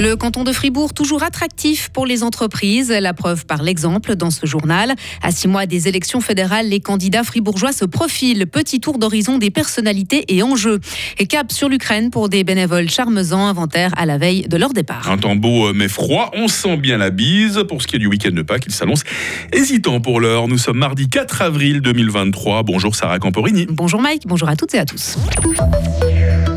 Le canton de Fribourg, toujours attractif pour les entreprises. La preuve par l'exemple dans ce journal. À six mois des élections fédérales, les candidats fribourgeois se profilent. Petit tour d'horizon des personnalités et enjeux. Et cap sur l'Ukraine pour des bénévoles charmezants, inventaires à la veille de leur départ. Un temps beau euh, mais froid, on sent bien la bise. Pour ce qui est du week-end de Pâques, il s'annonce hésitant pour l'heure. Nous sommes mardi 4 avril 2023. Bonjour Sarah Camporini. Bonjour Mike, bonjour à toutes et à tous.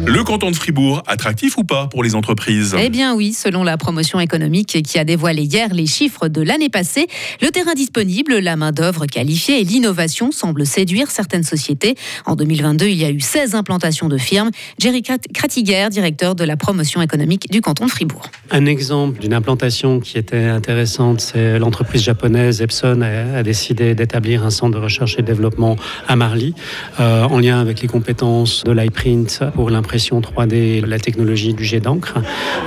Le canton de Fribourg, attractif ou pas pour les entreprises? Eh bien oui, selon la promotion économique qui a dévoilé hier les chiffres de l'année passée, le terrain disponible, la main-d'œuvre qualifiée et l'innovation semblent séduire certaines sociétés. En 2022, il y a eu 16 implantations de firmes. Jerry Krattiger, directeur de la promotion économique du canton de Fribourg. Un exemple d'une implantation qui était intéressante, c'est l'entreprise japonaise Epson a, décidé d'établir un centre de recherche et développement à Marly, euh, en lien avec les compétences de l'iPrint pour l'impression 3D, la technologie du jet d'encre.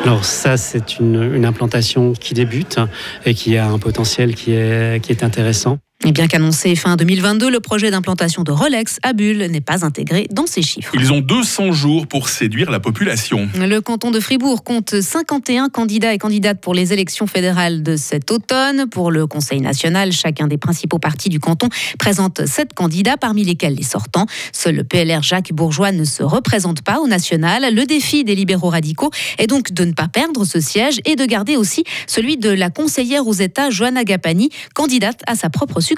Alors ça, c'est une, implantation qui débute et qui a un potentiel qui est intéressant. Et bien qu'annoncé fin 2022, le projet d'implantation de Rolex à Bulle n'est pas intégré dans ces chiffres. Ils ont 200 jours pour séduire la population. Le canton de Fribourg compte 51 candidats et candidates pour les élections fédérales de cet automne. Pour le Conseil national, chacun des principaux partis du canton présente 7 candidats, parmi lesquels les sortants. Seul le PLR Jacques Bourgeois ne se représente pas au national. Le défi des libéraux radicaux est donc de ne pas perdre ce siège et de garder aussi celui de la conseillère aux États Joanna Gapani, candidate à sa propre succession.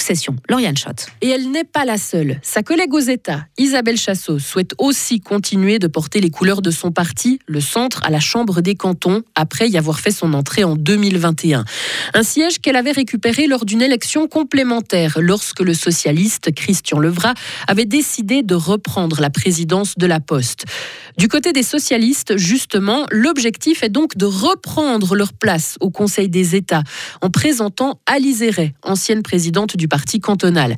Lauriane Schott. Et elle n'est pas la seule. Sa collègue aux États, Isabelle Chassot, souhaite aussi continuer de porter les couleurs de son parti, le centre, à la Chambre des cantons, après y avoir fait son entrée en 2021. Un siège qu'elle avait récupéré lors d'une élection complémentaire, lorsque le socialiste Christian Levrat avait décidé de reprendre la présidence de la Poste. Du côté des socialistes, justement, l'objectif est donc de reprendre leur place au Conseil des États en présentant Alice ancienne présidente du parti cantonal.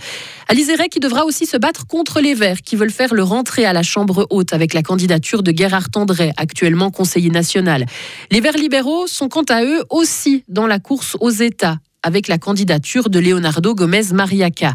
Alizeret qui devra aussi se battre contre les Verts qui veulent faire leur entrée à la Chambre haute avec la candidature de Gerhard André, actuellement conseiller national. Les Verts libéraux sont quant à eux aussi dans la course aux États avec la candidature de Leonardo Gomez Mariaca.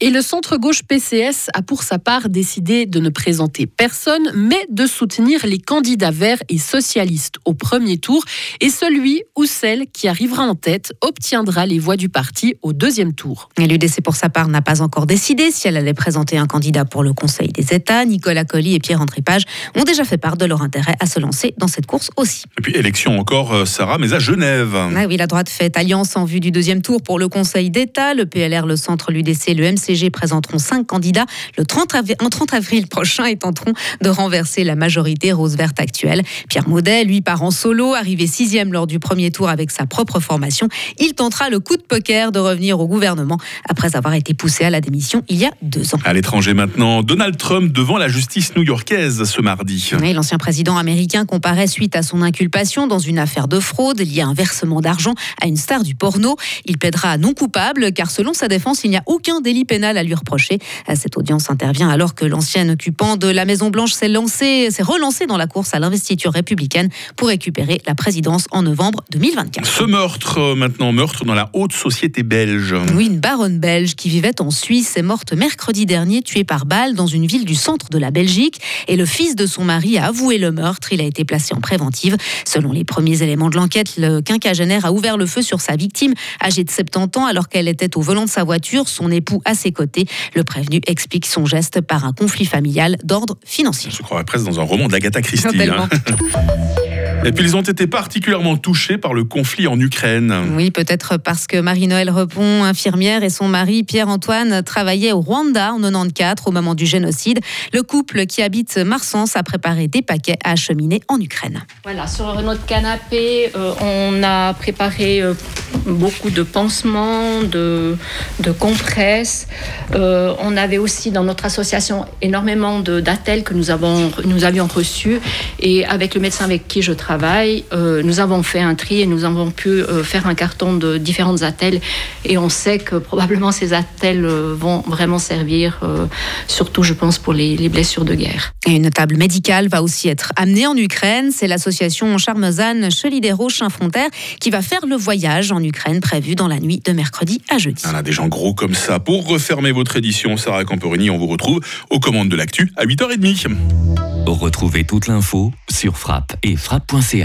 Et le centre-gauche PCS a pour sa part décidé de ne présenter personne, mais de soutenir les candidats verts et socialistes au premier tour. Et celui ou celle qui arrivera en tête obtiendra les voix du parti au deuxième tour. L'UDC pour sa part n'a pas encore décidé si elle allait présenter un candidat pour le Conseil des États. Nicolas Colli et Pierre-André Page ont déjà fait part de leur intérêt à se lancer dans cette course aussi. Et puis élection encore, euh, Sarah, mais à Genève. Ah oui, la droite fait alliance en vue du deuxième tour pour le Conseil d'État. Le PLR, le Centre, l'UDC, le MC CG présenteront cinq candidats le 30 avril, en 30 avril prochain et tenteront de renverser la majorité rose-verte actuelle. Pierre Maudet, lui, part en solo, arrivé sixième lors du premier tour avec sa propre formation. Il tentera le coup de poker de revenir au gouvernement après avoir été poussé à la démission il y a deux ans. À l'étranger maintenant, Donald Trump devant la justice new-yorkaise ce mardi. L'ancien président américain comparaît suite à son inculpation dans une affaire de fraude liée à un versement d'argent à une star du porno. Il plaidera non coupable car selon sa défense, il n'y a aucun délit pénal à lui reprocher. Cette audience intervient alors que l'ancien occupant de la Maison-Blanche s'est lancé, s'est relancé dans la course à l'investiture républicaine pour récupérer la présidence en novembre 2024. Ce meurtre, euh, maintenant meurtre dans la haute société belge. Oui, une baronne belge qui vivait en Suisse est morte mercredi dernier, tuée par balle dans une ville du centre de la Belgique. Et le fils de son mari a avoué le meurtre. Il a été placé en préventive. Selon les premiers éléments de l'enquête, le quinquagénaire a ouvert le feu sur sa victime, âgée de 70 ans, alors qu'elle était au volant de sa voiture, son époux à ses côtés. Le prévenu explique son geste par un conflit familial d'ordre financier. Je croirais presque dans un roman d'Agatha Christie. Hein. Et puis ils ont été particulièrement touchés par le conflit en Ukraine. Oui, peut-être parce que Marie-Noël Repon, infirmière, et son mari Pierre-Antoine travaillaient au Rwanda en 94 au moment du génocide. Le couple qui habite Marsens a préparé des paquets à acheminer en Ukraine. Voilà, sur notre canapé, euh, on a préparé euh, beaucoup de pansements, de, de compresses. Euh, on avait aussi dans notre association énormément d'attelles que nous, avons, nous avions reçus. Et avec le médecin avec qui je travaille, euh, nous avons fait un tri et nous avons pu euh, faire un carton de différentes attelles. Et on sait que probablement ces attelles vont vraiment servir, surtout je pense pour les, les, blessures de guerre. Et une table médicale va aussi être amenée en Ukraine. C'est l'association Charmezan Chelidero Frontière qui va faire le voyage en Ukraine prévu dans la nuit de mercredi à jeudi. On a des gens gros comme ça. Pour refermer votre édition, Sarah Camporini, on vous retrouve aux commandes de l'actu à 8h30. Retrouvez toute l'info sur frappe et Gracias.